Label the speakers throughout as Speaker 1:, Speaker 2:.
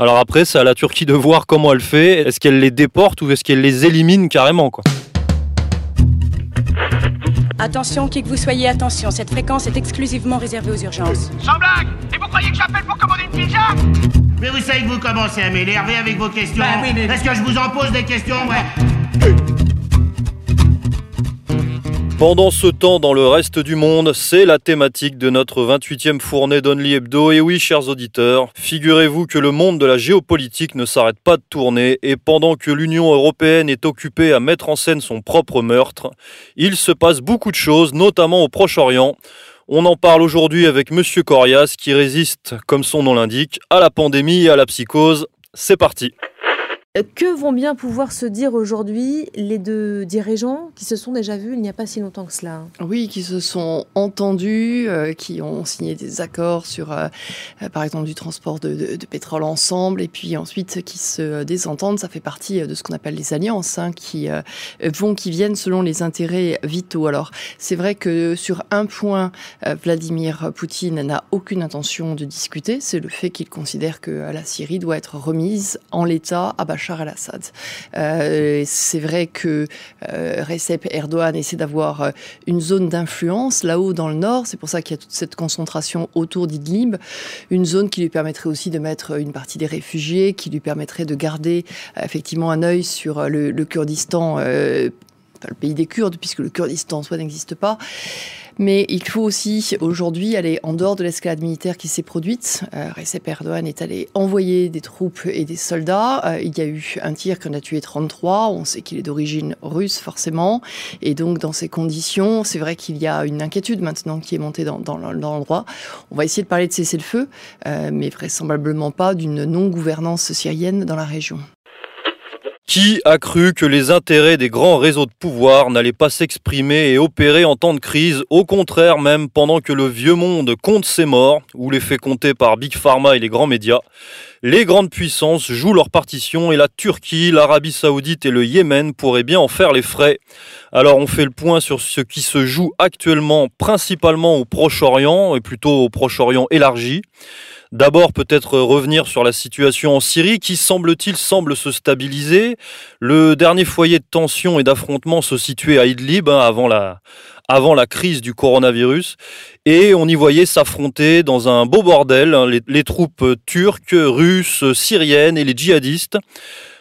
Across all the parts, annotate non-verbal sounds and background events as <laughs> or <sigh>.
Speaker 1: Alors après, c'est à la Turquie de voir comment elle fait. Est-ce qu'elle les déporte ou est-ce qu'elle les élimine carrément quoi
Speaker 2: Attention, qui que vous soyez, attention, cette fréquence est exclusivement réservée aux urgences.
Speaker 3: Sans blague Et vous croyez que j'appelle pour commander une pizza? Mais vous savez que vous commencez à m'énerver avec vos questions.
Speaker 4: Bah oui, mais-
Speaker 3: Est-ce que je vous en pose des questions, ouais?
Speaker 1: Pendant ce temps, dans le reste du monde, c'est la thématique de notre 28e fournée d'Only Hebdo. Et oui, chers auditeurs, figurez-vous que le monde de la géopolitique ne s'arrête pas de tourner et pendant que l'Union européenne est occupée à mettre en scène son propre meurtre, il se passe beaucoup de choses, notamment au Proche-Orient. On en parle aujourd'hui avec Monsieur Corias qui résiste, comme son nom l'indique, à la pandémie et à la psychose. C'est parti.
Speaker 5: Que vont bien pouvoir se dire aujourd'hui les deux dirigeants qui se sont déjà vus il n'y a pas si longtemps que cela
Speaker 6: Oui, qui se sont entendus, euh, qui ont signé des accords sur, euh, euh, par exemple, du transport de, pétrole ensemble, et puis ensuite qui se désentendent. Ça fait partie euh, de ce qu'on appelle les alliances, hein, qui euh, vont, qui viennent selon les intérêts vitaux. Alors, c'est vrai que sur un point, euh, Vladimir Poutine n'a aucune intention de discuter, c'est le fait qu'il considère que euh, la Syrie doit être remise en l'état à Bachar el-Assad. Euh, c'est vrai que euh, Recep Erdogan essaie d'avoir euh, une zone d'influence là-haut dans le nord. C'est pour ça qu'il y a toute cette concentration autour d'Idlib. Une zone qui lui permettrait aussi de mettre une partie des réfugiés, qui lui permettrait de garder effectivement un œil sur le, Kurdistan. le pays des Kurdes, puisque le Kurdistan en soi n'existe pas. Mais il faut aussi aujourd'hui aller en dehors de l'escalade militaire qui s'est produite. Euh, Recep Erdogan est allé envoyer des troupes et des soldats. Euh, il y a eu un tir qui en a tué 33. On sait qu'il est d'origine russe forcément. Et donc dans ces conditions, c'est vrai qu'il y a une inquiétude maintenant qui est montée dans l'endroit. On va essayer de parler de cessez-le-feu, euh, mais vraisemblablement pas d'une non-gouvernance syrienne dans la région.
Speaker 1: Qui a cru que les intérêts des grands réseaux de pouvoir n'allaient pas s'exprimer et opérer en temps de crise Au contraire, même pendant que le vieux monde compte ses morts, ou les fait compter par Big Pharma et les grands médias, les grandes puissances jouent leur partition et la Turquie, l'Arabie Saoudite et le Yémen pourraient bien en faire les frais. Alors on fait le point sur ce qui se joue actuellement principalement au Proche-Orient, et plutôt au Proche-Orient élargi. D'abord, peut-être revenir sur la situation en Syrie qui, semble-t-il, semble se stabiliser. Le dernier foyer de tension et d'affrontement se situait à Idlib hein, avant, la, avant la crise du coronavirus. Et on y voyait s'affronter dans un beau bordel hein, les, les troupes turques, russes, syriennes et les djihadistes.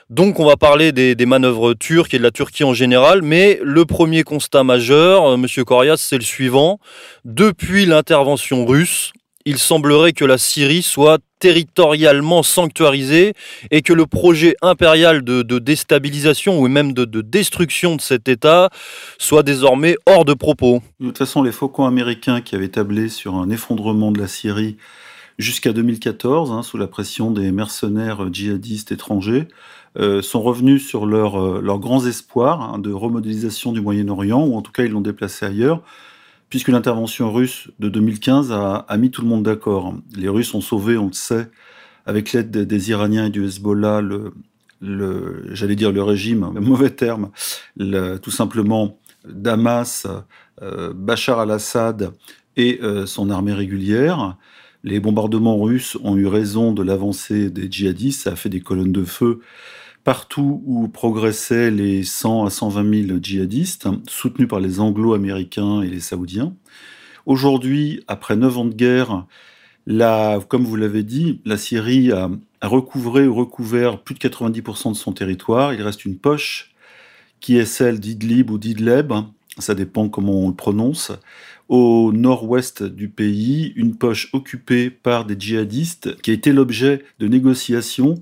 Speaker 1: Donc on va parler des, des, manœuvres turques et de la Turquie en général, mais le premier constat majeur, euh, Monsieur Corias, c'est le suivant. Depuis l'intervention russe, il semblerait que la Syrie soit territorialement sanctuarisée et que le projet impérial de, déstabilisation ou même de, de, destruction de cet État soit désormais hors de propos.
Speaker 7: De toute façon, les faucons américains qui avaient tablé sur un effondrement de la Syrie jusqu'à 2014, hein, sous la pression des mercenaires djihadistes étrangers, euh, sont revenus sur leurs euh, leurs grands espoirs hein, de remodélisation du Moyen-Orient, ou en tout cas ils l'ont déplacé ailleurs puisque l'intervention russe de 2015 a, a, mis tout le monde d'accord. Les Russes ont sauvé, on le sait, avec l'aide des, Iraniens et du Hezbollah, le, le j'allais dire le régime, un <laughs> mauvais terme, le, tout simplement Damas, euh, Bachar al-Assad et euh, son armée régulière. Les bombardements russes ont eu raison de l'avancée des djihadistes, ça a fait des colonnes de feu partout où progressaient les 100 à 120 000 djihadistes, soutenus par les anglo-américains et les saoudiens. Aujourd'hui, après neuf ans de guerre, la, comme vous l'avez dit, la Syrie a, a, recouvré ou recouvert plus de 90% de son territoire. Il reste une poche qui est celle d'Idlib ou d'Idleb, ça dépend comment on le prononce, au nord-ouest du pays, une poche occupée par des djihadistes qui a été l'objet de négociations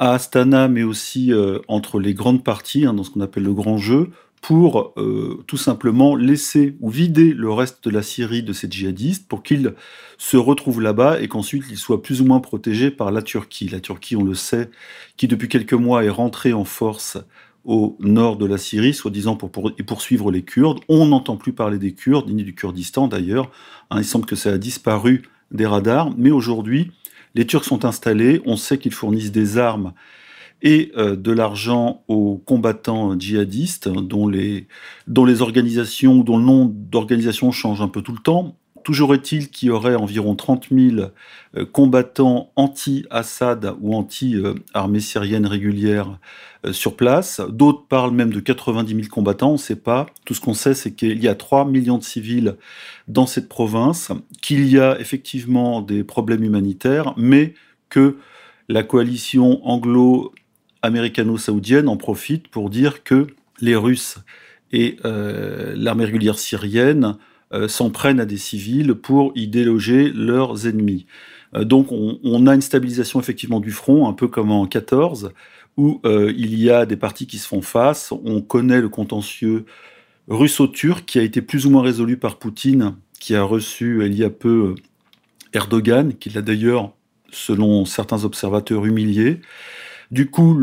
Speaker 7: à Astana, mais aussi euh, entre les grandes parties, hein, dans ce qu'on appelle le grand jeu, pour euh, tout simplement laisser ou vider le reste de la Syrie de ces djihadistes pour qu'ils se retrouvent là-bas et qu'ensuite ils soient plus ou moins protégés par la Turquie. La Turquie, on le sait, qui depuis quelques mois est rentrée en force au nord de la Syrie, soi-disant pour, pour poursuivre les Kurdes. On n'entend plus parler des Kurdes, ni du Kurdistan d'ailleurs. Hein, il semble que ça a disparu des radars, mais aujourd'hui, les Turcs sont installés, on sait qu'ils fournissent des armes et euh, de l'argent aux combattants djihadistes, dont les, dont les organisations, dont le nom d'organisation change un peu tout le temps. Toujours est-il qu'il y aurait environ 30 000 combattants anti-Assad ou anti-armée syrienne régulière sur place. D'autres parlent même de 90 000 combattants, on ne sait pas. Tout ce qu'on sait, c'est qu'il y a 3 millions de civils dans cette province, qu'il y a effectivement des problèmes humanitaires, mais que la coalition anglo-américano-saoudienne en profite pour dire que les Russes et euh, l'armée régulière syrienne euh, s'en prennent à des civils pour y déloger leurs ennemis. Euh, donc on, a une stabilisation effectivement du front, un peu comme en 14, où il y a des partis qui se font face. On connaît le contentieux russo-turc qui a été plus ou moins résolu par Poutine, qui a reçu il y a peu Erdogan, qui l'a d'ailleurs selon certains observateurs, humiliés. Du coup,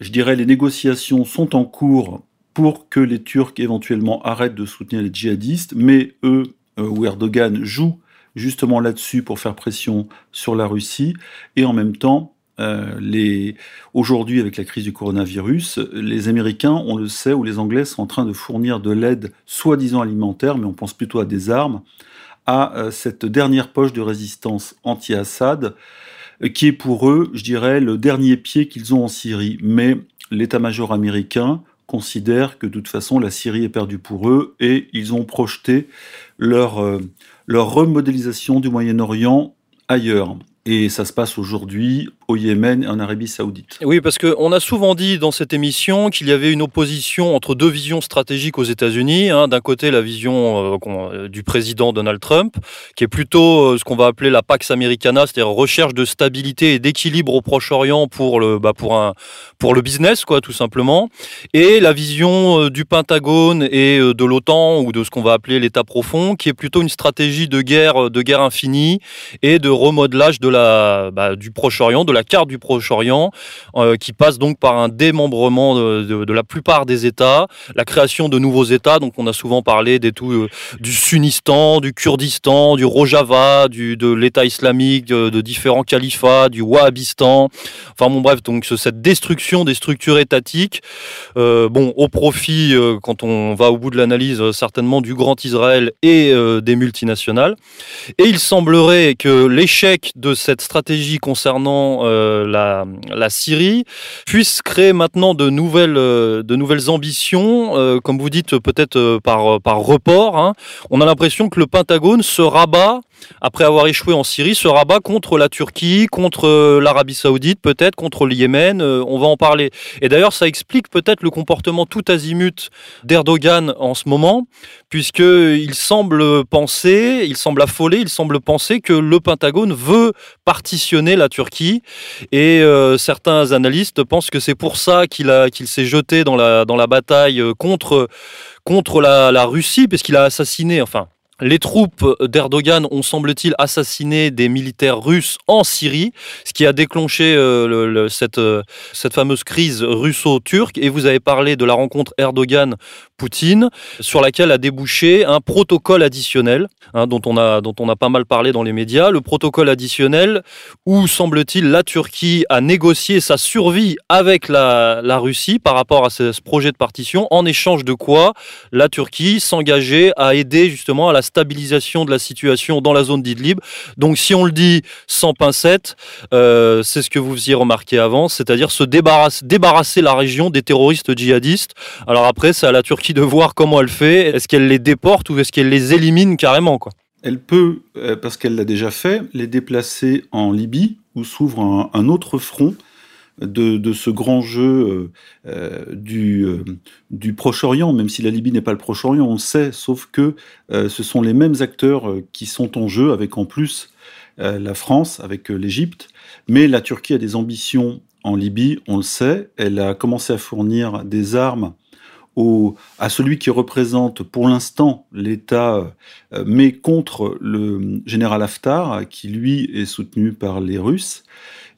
Speaker 7: je dirais, les négociations sont en cours pour que les Turcs éventuellement arrêtent de soutenir les djihadistes, mais eux, euh, ou Erdogan, joue justement là-dessus pour faire pression sur la Russie, et en même temps, euh, aujourd'hui, avec la crise du coronavirus, les Américains, on le sait, ou les Anglais sont en train de fournir de l'aide soi-disant alimentaire, mais on pense plutôt à des armes, à euh, cette dernière poche de résistance anti-Assad, qui est pour eux, je dirais, le dernier pied qu'ils ont en Syrie. Mais l'état-major américain considère que de toute façon la Syrie est perdue pour eux et ils ont projeté leur, euh, leur remodélisation du Moyen-Orient ailleurs. Et ça se passe aujourd'hui au Yémen et en Arabie Saoudite.
Speaker 1: Oui, parce qu'on a souvent dit dans cette émission qu'il y avait une opposition entre deux visions stratégiques aux États-Unis. Hein. D'un côté, la vision euh, du président Donald Trump, qui est plutôt euh, ce qu'on va appeler la Pax Americana, c'est-à-dire recherche de stabilité et d'équilibre au Proche-Orient pour le, bah, pour, un, pour le business, quoi, tout simplement. Et la vision euh, du Pentagone et de l'OTAN, ou de ce qu'on va appeler l'État profond, qui est plutôt une stratégie de guerre, de guerre infinie et de remodelage de la, bah, du Proche-Orient, de la la carte du Proche-Orient, euh, qui passe donc par un démembrement de, la plupart des États, la création de nouveaux États. Donc on a souvent parlé des tout, euh, du Sunnistan, du Kurdistan, du Rojava, du, de l'État islamique, de, différents califats, du Wahhabistan. Enfin bon bref, donc cette destruction des structures étatiques, euh, bon au profit, quand on va au bout de l'analyse, certainement du Grand Israël et des multinationales. Et il semblerait que l'échec de cette stratégie concernant euh, la, Syrie puisse créer maintenant de nouvelles, euh, de nouvelles ambitions, euh, comme vous dites peut-être par, par report. Hein. On a l'impression que le Pentagone se rabat après avoir échoué en Syrie, se rabat contre la Turquie, contre l'Arabie Saoudite, peut-être contre le Yémen. on va en parler. Et d'ailleurs, ça explique peut-être le comportement tout azimut d'Erdogan en ce moment, puisqu'il semble penser, il semble affolé, il semble penser que le Pentagone veut partitionner la Turquie et euh, certains analystes pensent que c'est pour ça qu'il qu'il s'est jeté dans la, bataille euh, contre, la, la Russie, puisqu'il a assassiné, enfin, les troupes d'Erdogan ont, semble-t-il, assassiné des militaires russes en Syrie, ce qui a déclenché euh, cette, euh, cette fameuse crise russo-turque. Et vous avez parlé de la rencontre Erdogan-Poutine, sur laquelle a débouché un protocole additionnel, hein, dont, on a, dont on a pas mal parlé dans les médias. Le protocole additionnel où, semble-t-il, la Turquie a négocié sa survie avec la, la Russie par rapport à ce, ce projet de partition, en échange de quoi la Turquie s'engageait à aider justement à la stabilisation de la situation dans la zone d'Idlib. Donc si on le dit sans pincette, euh, c'est ce que vous y remarqué avant, c'est-à-dire se débarrasser, débarrasser la région des terroristes djihadistes. Alors après, c'est à la Turquie de voir comment elle fait. Est-ce qu'elle les déporte ou est-ce qu'elle les élimine carrément quoi?
Speaker 7: Elle peut, euh, parce qu'elle l'a déjà fait, les déplacer en Libye où s'ouvre un autre front de, ce grand jeu euh, euh, du, euh, du Proche-Orient, même si la Libye n'est pas le Proche-Orient, on le sait, sauf que ce sont les mêmes acteurs qui sont en jeu, avec en plus la France, avec l'Égypte, mais la Turquie a des ambitions en Libye, on le sait, elle a commencé à fournir des armes à celui qui représente pour l'instant l'État, mais contre le général Haftar, qui lui est soutenu par les Russes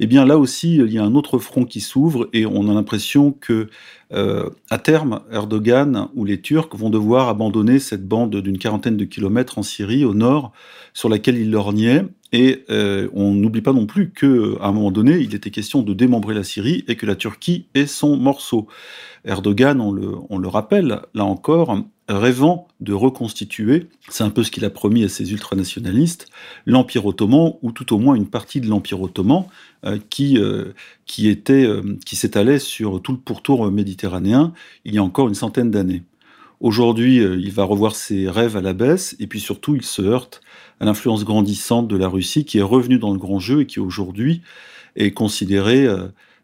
Speaker 7: eh bien là aussi, il y a un autre front qui s'ouvre et on a l'impression que euh, à terme, Erdogan ou les Turcs vont devoir abandonner cette bande d'une quarantaine de kilomètres en Syrie, au nord, sur laquelle ils lorgnaient. Et euh, on n'oublie pas non plus qu'à un moment donné, il était question de démembrer la Syrie et que la Turquie est son morceau. Erdogan, on le, rappelle, là encore, rêvant de reconstituer, c'est un peu ce qu'il a promis à ses ultranationalistes, l'Empire ottoman, ou tout au moins une partie de l'Empire ottoman, euh, qui, euh, qui, était, qui s'étalait sur tout le pourtour méditerranéen il y a encore une centaine d'années. Aujourd'hui, il va revoir ses rêves à la baisse, et puis surtout, il se heurte à l'influence grandissante de la Russie, qui est revenue dans le grand jeu et qui aujourd'hui est considérée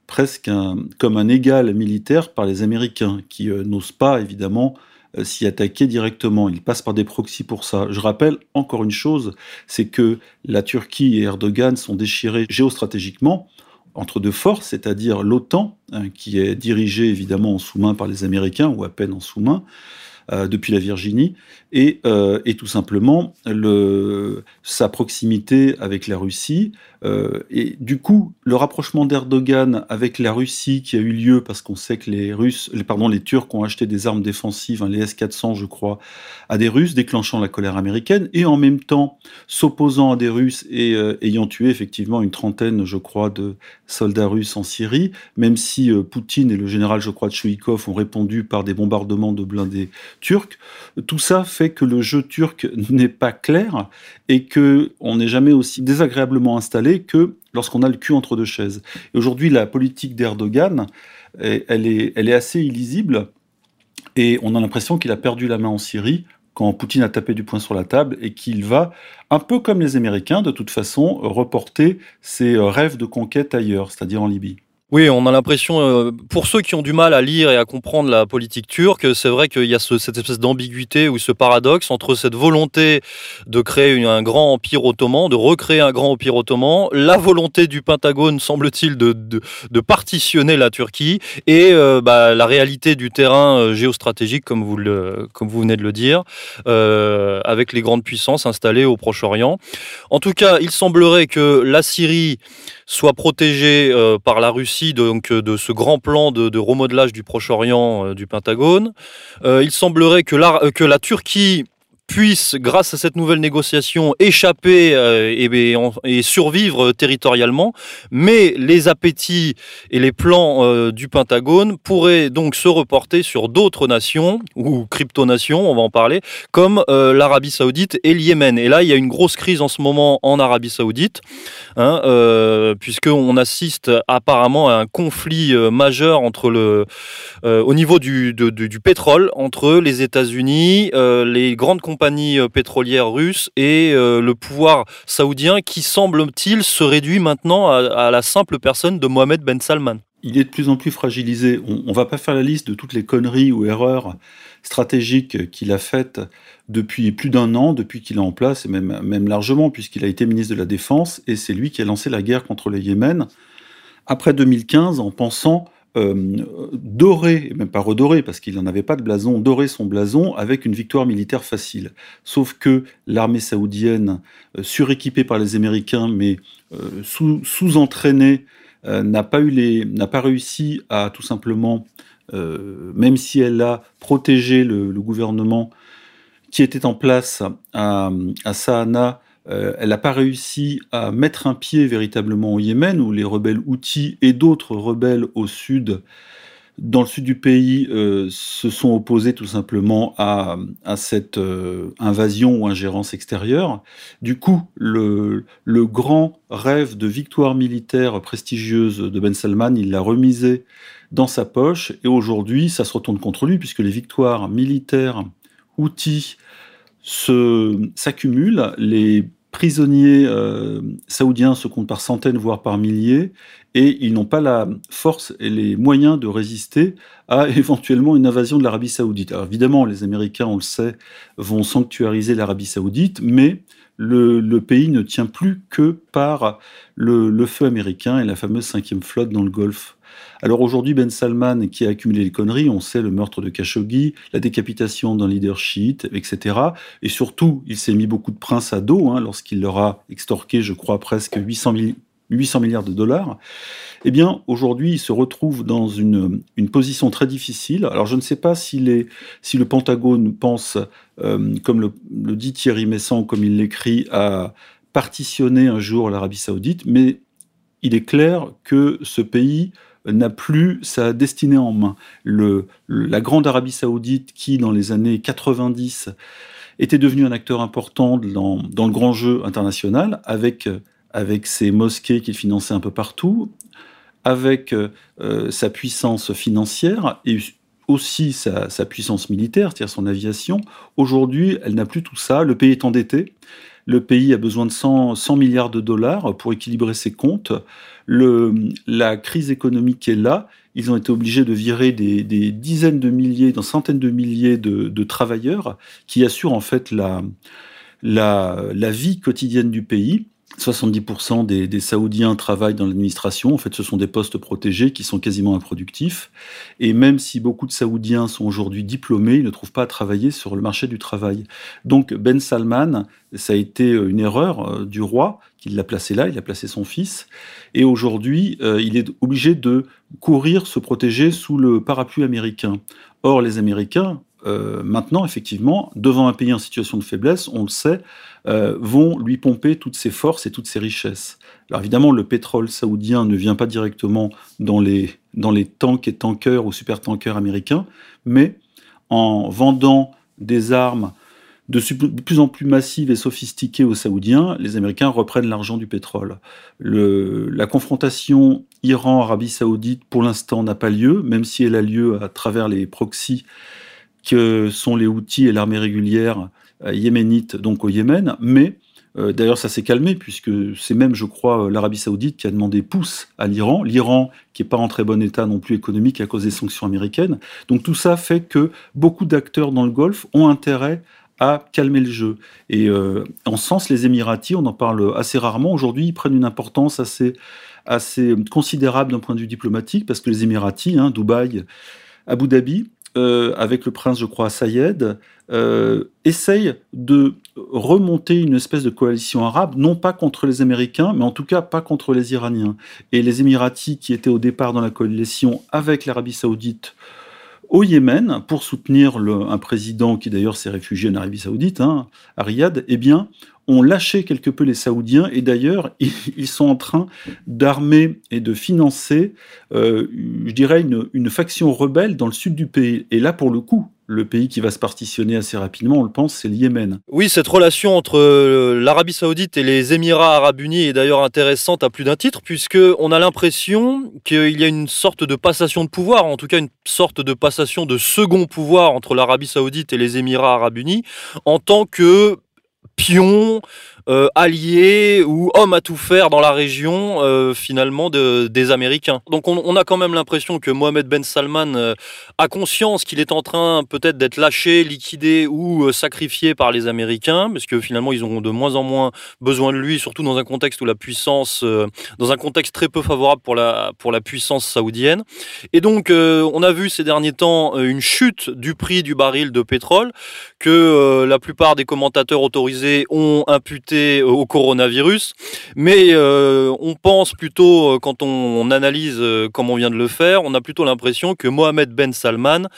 Speaker 7: presque comme un égal militaire par les Américains, qui n'osent pas, évidemment, euh, s'y attaquer directement. Il passe par des proxys pour ça. Je rappelle encore une chose, c'est que la Turquie et Erdogan sont déchirés géostratégiquement entre deux forces, c'est-à-dire l'OTAN, hein, qui est dirigée évidemment en sous-main par les Américains, ou à peine en sous-main, euh, depuis la Virginie, et, euh, tout simplement le, sa proximité avec la Russie. Euh, et du coup, le rapprochement d'Erdogan avec la Russie qui a eu lieu parce qu'on sait que les Russes, pardon, les Turcs ont acheté des armes défensives, hein, les S-400, je crois, à des Russes, déclenchant la colère américaine, et en même temps s'opposant à des Russes et euh, ayant tué effectivement une trentaine, je crois, de soldats russes en Syrie, même si euh, Poutine et le général, je crois, Tchoukov ont répondu par des bombardements de blindés turcs. Tout ça fait que le jeu turc <laughs> n'est pas clair et que on n'est jamais aussi désagréablement installé que lorsqu'on a le cul entre deux chaises. Et aujourd'hui, la politique d'Erdogan, elle est, elle est assez illisible et on a l'impression qu'il a perdu la main en Syrie quand Poutine a tapé du poing sur la table et qu'il va, un peu comme les Américains, de toute façon, reporter ses rêves de conquête ailleurs, c'est-à-dire en Libye.
Speaker 1: Oui, on a l'impression, euh, pour ceux qui ont du mal à lire et à comprendre la politique turque, c'est vrai qu'il y a ce, cette espèce d'ambiguïté ou ce paradoxe entre cette volonté de créer un grand empire ottoman, de recréer un grand empire ottoman, la volonté du Pentagone, semble-t-il, de, de, de, partitionner la Turquie, et euh, bah, la réalité du terrain euh, géostratégique, comme vous, le, comme vous venez de le dire, euh, avec les grandes puissances installées au Proche-Orient. En tout cas, il semblerait que la Syrie soit protégée euh, par la Russie donc euh, de ce grand plan de, de remodelage du Proche-Orient euh, du Pentagone. Euh, il semblerait que la Turquie puisse, grâce à cette nouvelle négociation, échapper euh, et, survivre territorialement, mais les appétits et les plans euh, du Pentagone pourraient donc se reporter sur d'autres nations, ou crypto-nations, on va en parler, comme euh, l'Arabie Saoudite et le Yémen. Et là, il y a une grosse crise en ce moment en Arabie Saoudite, hein, puisqu'on assiste apparemment à un conflit majeur entre le, au niveau du, du pétrole entre les États-Unis, les grandes compagnies compagnies euh, pétrolières russes et euh, le pouvoir saoudien qui, semble-t-il, se réduit maintenant à, la simple personne de Mohamed Ben Salman.
Speaker 7: Il est de plus en plus fragilisé. On ne va pas faire la liste de toutes les conneries ou erreurs stratégiques qu'il a faites depuis plus d'un an, depuis qu'il est en place, et même, même largement, puisqu'il a été ministre de la Défense, et c'est lui qui a lancé la guerre contre le Yémen après 2015 en pensant euh, dorer, même pas redorer, parce qu'il n'en avait pas de blason, dorer son blason avec une victoire militaire facile. Sauf que l'armée saoudienne, euh, suréquipée par les Américains, mais euh, sous-entraînée, sous euh, n'a pas, pas réussi à tout simplement, même si elle a protégé le, gouvernement qui était en place à, à euh, elle n'a pas réussi à mettre un pied véritablement au Yémen, où les rebelles Houthis et d'autres rebelles au sud, dans le sud du pays, euh, se sont opposés tout simplement à, cette euh, invasion ou ingérence extérieure. Du coup, le, grand rêve de victoire militaire prestigieuse de Ben Salman, il l'a remisé dans sa poche, et aujourd'hui, ça se retourne contre lui, puisque les victoires militaires Houthis s'accumulent, prisonniers euh, saoudiens se comptent par centaines, voire par milliers, et ils n'ont pas la force et les moyens de résister à <laughs> éventuellement une invasion de l'Arabie saoudite. Alors évidemment, les Américains, on le sait, vont sanctuariser l'Arabie saoudite, mais le, pays ne tient plus que par le, le feu américain et la fameuse cinquième flotte dans le Golfe. Alors aujourd'hui, Ben Salman, qui a accumulé les conneries, on sait le meurtre de Khashoggi, la décapitation d'un leader chiite, etc. Et surtout, il s'est mis beaucoup de princes à dos hein, lorsqu'il leur a extorqué, je crois, presque 800, 800 milliards de dollars. Eh bien, aujourd'hui, il se retrouve dans une, position très difficile. Alors, je ne sais pas si le Pentagone pense, euh, comme le, le, dit Thierry Messant, comme il l'écrit, à partitionner un jour l'Arabie saoudite, mais il est clair que ce pays n'a plus sa destinée en main. la grande Arabie saoudite qui, dans les années 90, était devenue un acteur important dans, le grand jeu international, avec, ses mosquées qu'il finançait un peu partout, avec euh, sa puissance financière et aussi sa, puissance militaire, son aviation. Aujourd'hui, elle n'a plus tout ça. Le pays est endetté. Le pays a besoin de 100, 100 milliards de dollars pour équilibrer ses comptes. La crise économique est là. Ils ont été obligés de virer des, dizaines de milliers, des centaines de milliers de, travailleurs qui assurent en fait la vie quotidienne du pays. 70% des, Saoudiens travaillent dans l'administration. En fait, ce sont des postes protégés qui sont quasiment improductifs. Et même si beaucoup de Saoudiens sont aujourd'hui diplômés, ils ne trouvent pas à travailler sur le marché du travail. Donc, Ben Salman, ça a été une erreur euh, du roi, qui l'a placé là, il a placé son fils. Et aujourd'hui, euh, il est obligé de courir, se protéger sous le parapluie américain. Or, les Américains, euh, maintenant, effectivement, devant un pays en situation de faiblesse, on le sait, euh, vont lui pomper toutes ses forces et toutes ses richesses. Alors évidemment, le pétrole saoudien ne vient pas directement dans les, dans les tanks et tankers ou super-tankers américains, mais en vendant des armes de plus en plus massives et sophistiquées aux Saoudiens, les Américains reprennent l'argent du pétrole. Le, la confrontation Iran-Arabie saoudite, pour l'instant, n'a pas lieu, même si elle a lieu à travers les proxys que sont les outils et l'armée régulière euh, yéménite, donc au Yémen, mais euh, D'ailleurs, ça s'est calmé puisque c'est même, je crois, euh, l'Arabie saoudite qui a demandé pouce à l'Iran. L'Iran qui n'est pas en très bon état non plus économique à cause des sanctions américaines. Donc tout ça fait que beaucoup d'acteurs dans le Golfe ont intérêt à calmer le jeu. Et en sens, les Émiratis, on en parle assez rarement. Aujourd'hui, ils prennent une importance assez, assez considérable d'un point de vue diplomatique parce que les Émiratis, hein, Dubaï, Abu Dhabi, euh, avec le prince, je crois, Sayed, euh, essaye de remonter une espèce de coalition arabe, non pas contre les Américains, mais en tout cas pas contre les Iraniens. Et les Émiratis, qui étaient au départ dans la coalition avec l'Arabie saoudite au Yémen, pour soutenir un président qui d'ailleurs s'est réfugié en Arabie saoudite, hein, à eh bien, ont lâché quelque peu les Saoudiens et d'ailleurs <laughs> ils, sont en train d'armer et de financer, euh, je dirais, une, faction rebelle dans le sud du pays. Et là, pour le coup, le pays qui va se partitionner assez rapidement, on le pense, c'est le Yémen.
Speaker 1: Oui, cette relation entre euh, l'Arabie saoudite et les Émirats arabes unis est d'ailleurs intéressante à plus d'un titre, puisque on a l'impression qu'il y a une sorte de passation de pouvoir, en tout cas une sorte de passation de second pouvoir entre l'Arabie saoudite et les Émirats arabes unis, en tant que pion, euh, allié ou homme à tout faire dans la région euh, finalement des Américains. Donc on, a quand même l'impression que Mohamed Ben Salman euh, a conscience qu'il est en train peut-être d'être lâché, liquidé ou sacrifié par les Américains, parce que finalement ils ont de moins en moins besoin de lui, surtout dans un contexte où la puissance, dans un contexte très peu favorable pour la, pour la puissance saoudienne. Et donc on a vu ces derniers temps une chute du prix du baril de pétrole que la plupart des commentateurs autorisés ont imputé au coronavirus, mais euh, on pense plutôt, euh, quand on, analyse euh, comme on vient de le faire, on a plutôt l'impression que Mohamed Ben Salman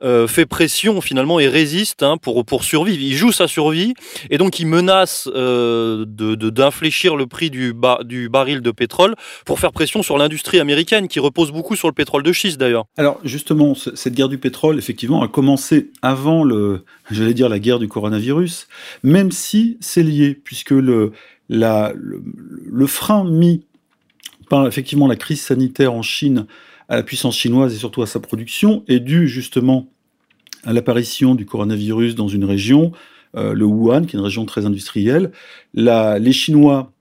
Speaker 1: fait pression finalement et résiste hein, pour, pour survivre. Il joue sa survie et donc il menace de, d'infléchir le prix du, du baril de pétrole pour faire pression sur l'industrie américaine qui repose beaucoup sur le pétrole de schiste d'ailleurs.
Speaker 7: Alors justement, cette guerre du pétrole, effectivement, a commencé avant le, j'allais dire la guerre du coronavirus, même si c'est lié, puisque le, la, le, frein mis par effectivement la crise sanitaire en Chine à la puissance chinoise et surtout à sa production est dû justement à l'apparition du coronavirus dans une région, euh, le Wuhan, qui est une région très industrielle. Les Chinois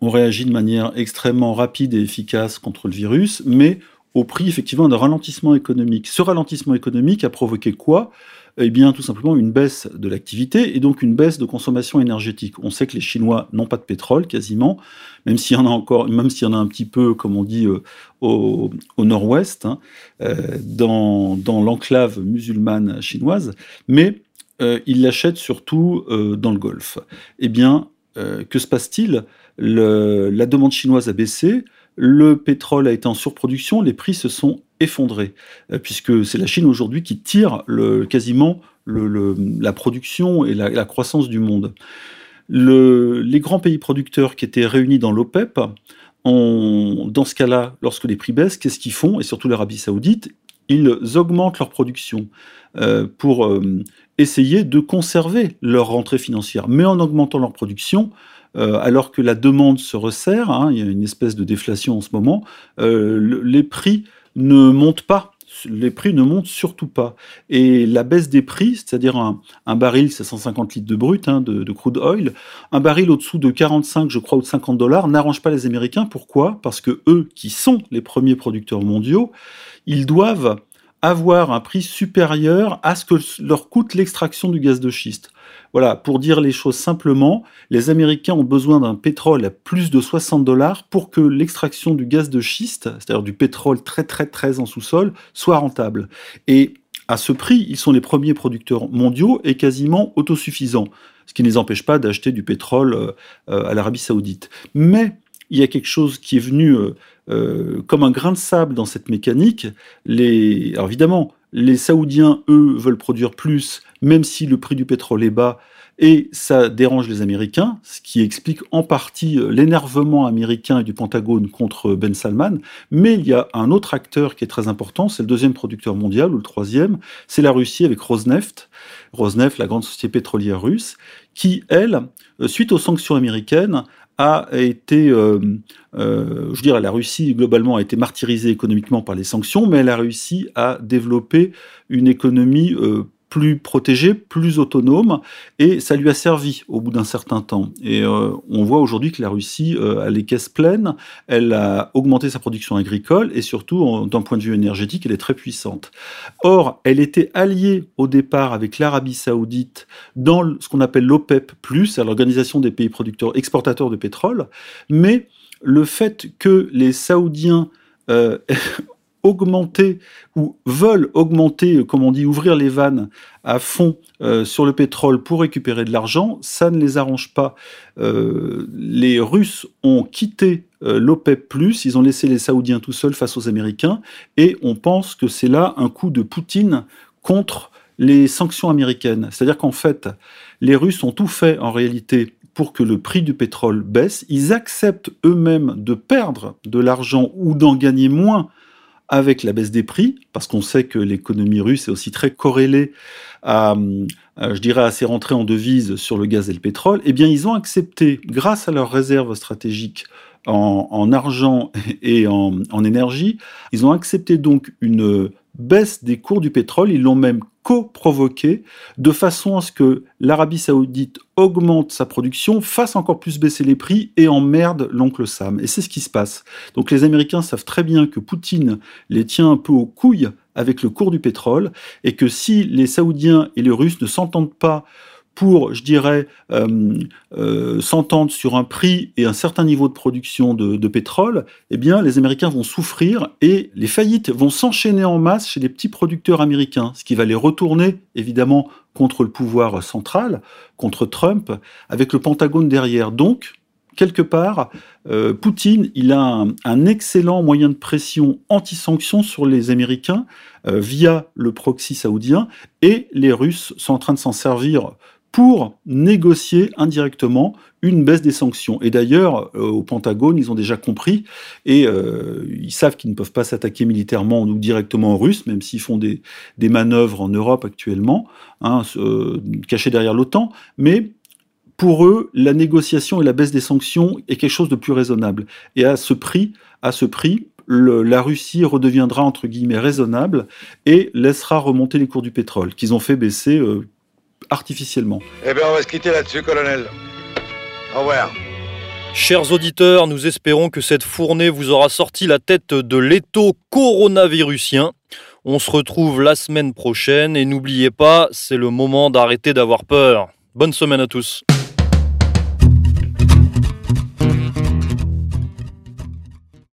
Speaker 7: ont réagi de manière extrêmement rapide et efficace contre le virus, mais au prix effectivement d'un ralentissement économique. Ce ralentissement économique a provoqué quoi? Eh bien, tout simplement une baisse de l'activité et donc une baisse de consommation énergétique. On sait que les Chinois n'ont pas de pétrole quasiment, même s'il y en a encore, même s'il y en a un petit peu, comme on dit, euh, au, nord-ouest, hein, euh, dans, l'enclave musulmane chinoise, mais euh, ils l'achètent surtout dans le Golfe. Eh bien, que se passe-t-il? La demande chinoise a baissé, le pétrole a été en surproduction, les prix se sont effondrés, euh, puisque c'est la Chine aujourd'hui qui tire quasiment la production et la, croissance du monde. les grands pays producteurs qui étaient réunis dans l'OPEP, dans ce cas-là, lorsque les prix baissent, qu'est-ce qu'ils font? Et surtout l'Arabie saoudite, ils augmentent leur production euh, pour euh, essayer de conserver leur rentrée financière. Mais en augmentant leur production, euh, alors que la demande se resserre, hein, il y a une espèce de déflation en ce moment, les prix ne montent pas les prix ne montent surtout pas. Et la baisse des prix, c'est-à-dire un, baril, c'est 150 litres de brut hein, de, crude oil, un baril au-dessous de 45, je crois, ou de 50 dollars, n'arrange pas les Américains. Pourquoi? Parce que eux, qui sont les premiers producteurs mondiaux, ils doivent avoir un prix supérieur à ce que leur coûte l'extraction du gaz de schiste. Voilà, pour dire les choses simplement, les Américains ont besoin d'un pétrole à plus de 60 dollars pour que l'extraction du gaz de schiste, c'est-à-dire du pétrole très très très en sous-sol, soit rentable. Et à ce prix, ils sont les premiers producteurs mondiaux et quasiment autosuffisants, ce qui ne les empêche pas d'acheter du pétrole euh, à l'Arabie saoudite. Mais il y a quelque chose qui est venu euh, euh, comme un grain de sable dans cette mécanique. Les... Alors évidemment, les Saoudiens, eux, veulent produire plus, même si le prix du pétrole est bas, et ça dérange les Américains, ce qui explique en partie euh, l'énervement américain et du Pentagone contre Ben Salman. Mais il y a un autre acteur qui est très important, c'est le deuxième producteur mondial, ou le troisième, c'est la Russie avec Rosneft. Rosneft, la grande société pétrolière russe, qui, elle, suite aux sanctions américaines, a été, euh, euh, je dirais, la Russie globalement a été martyrisée économiquement par les sanctions, mais elle a réussi à développer une économie euh, plus protégée, plus autonome, et ça lui a servi au bout d'un certain temps. Et euh, on voit aujourd'hui que la Russie euh, a les caisses pleines, elle a augmenté sa production agricole, et surtout, d'un point de vue énergétique, elle est très puissante. Or, elle était alliée au départ avec l'Arabie saoudite dans ce qu'on appelle l'OPEP+, à l'Organisation des pays producteurs exportateurs de pétrole, mais le fait que les Saoudiens euh, <laughs> augmenter ou veulent augmenter, euh, comme on dit, ouvrir les vannes à fond euh, sur le pétrole pour récupérer de l'argent, ça ne les arrange pas. Euh, les Russes ont quitté l'OPEP+, ils ont laissé les Saoudiens tout seuls face aux Américains, et on pense que c'est là un coup de Poutine contre les sanctions américaines. C'est-à-dire qu'en fait, les Russes ont tout fait en réalité pour que le prix du pétrole baisse. Ils acceptent eux-mêmes de perdre de l'argent ou d'en gagner moins avec la baisse des prix, parce qu'on sait que l'économie russe est aussi très corrélée à, je dirais, à ses rentrées en devises sur le gaz et le pétrole, eh bien, ils ont accepté, grâce à leurs réserves stratégiques en, argent et en, en, énergie, ils ont accepté donc une baisse des cours du pétrole, ils l'ont même co-provoqué, de façon à ce que l'Arabie saoudite augmente sa production, fasse encore plus baisser les prix et emmerde l'oncle Sam. Et c'est ce qui se passe. Donc les Américains savent très bien que Poutine les tient un peu aux couilles avec le cours du pétrole, et que si les Saoudiens et les Russes ne s'entendent pas pour, je dirais, euh, euh, s'entendre sur un prix et un certain niveau de production de, pétrole, eh bien, les Américains vont souffrir et les faillites vont s'enchaîner en masse chez les petits producteurs américains, ce qui va les retourner, évidemment, contre le pouvoir central, contre Trump, avec le Pentagone derrière. Donc, quelque part, euh, Poutine, il a un, excellent moyen de pression anti-sanction sur les Américains via le proxy saoudien, et les Russes sont en train de s'en servir pour négocier indirectement une baisse des sanctions. Et d'ailleurs, euh, au Pentagone, ils ont déjà compris et euh, ils savent qu'ils ne peuvent pas s'attaquer militairement ou directement aux Russes, même s'ils font des, manœuvres en Europe actuellement, hein, euh, cachés derrière l'OTAN. Mais pour eux, la négociation et la baisse des sanctions est quelque chose de plus raisonnable. Et à ce prix, à ce prix, la Russie redeviendra entre guillemets raisonnable et laissera remonter les cours du pétrole qu'ils ont fait baisser artificiellement.
Speaker 4: Eh bien, on va se quitter là-dessus, colonel. Au revoir.
Speaker 1: Chers auditeurs, nous espérons que cette fournée vous aura sorti la tête de l'étau coronavirusien. On se retrouve la semaine prochaine et n'oubliez pas, c'est le moment d'arrêter d'avoir peur. Bonne semaine à tous.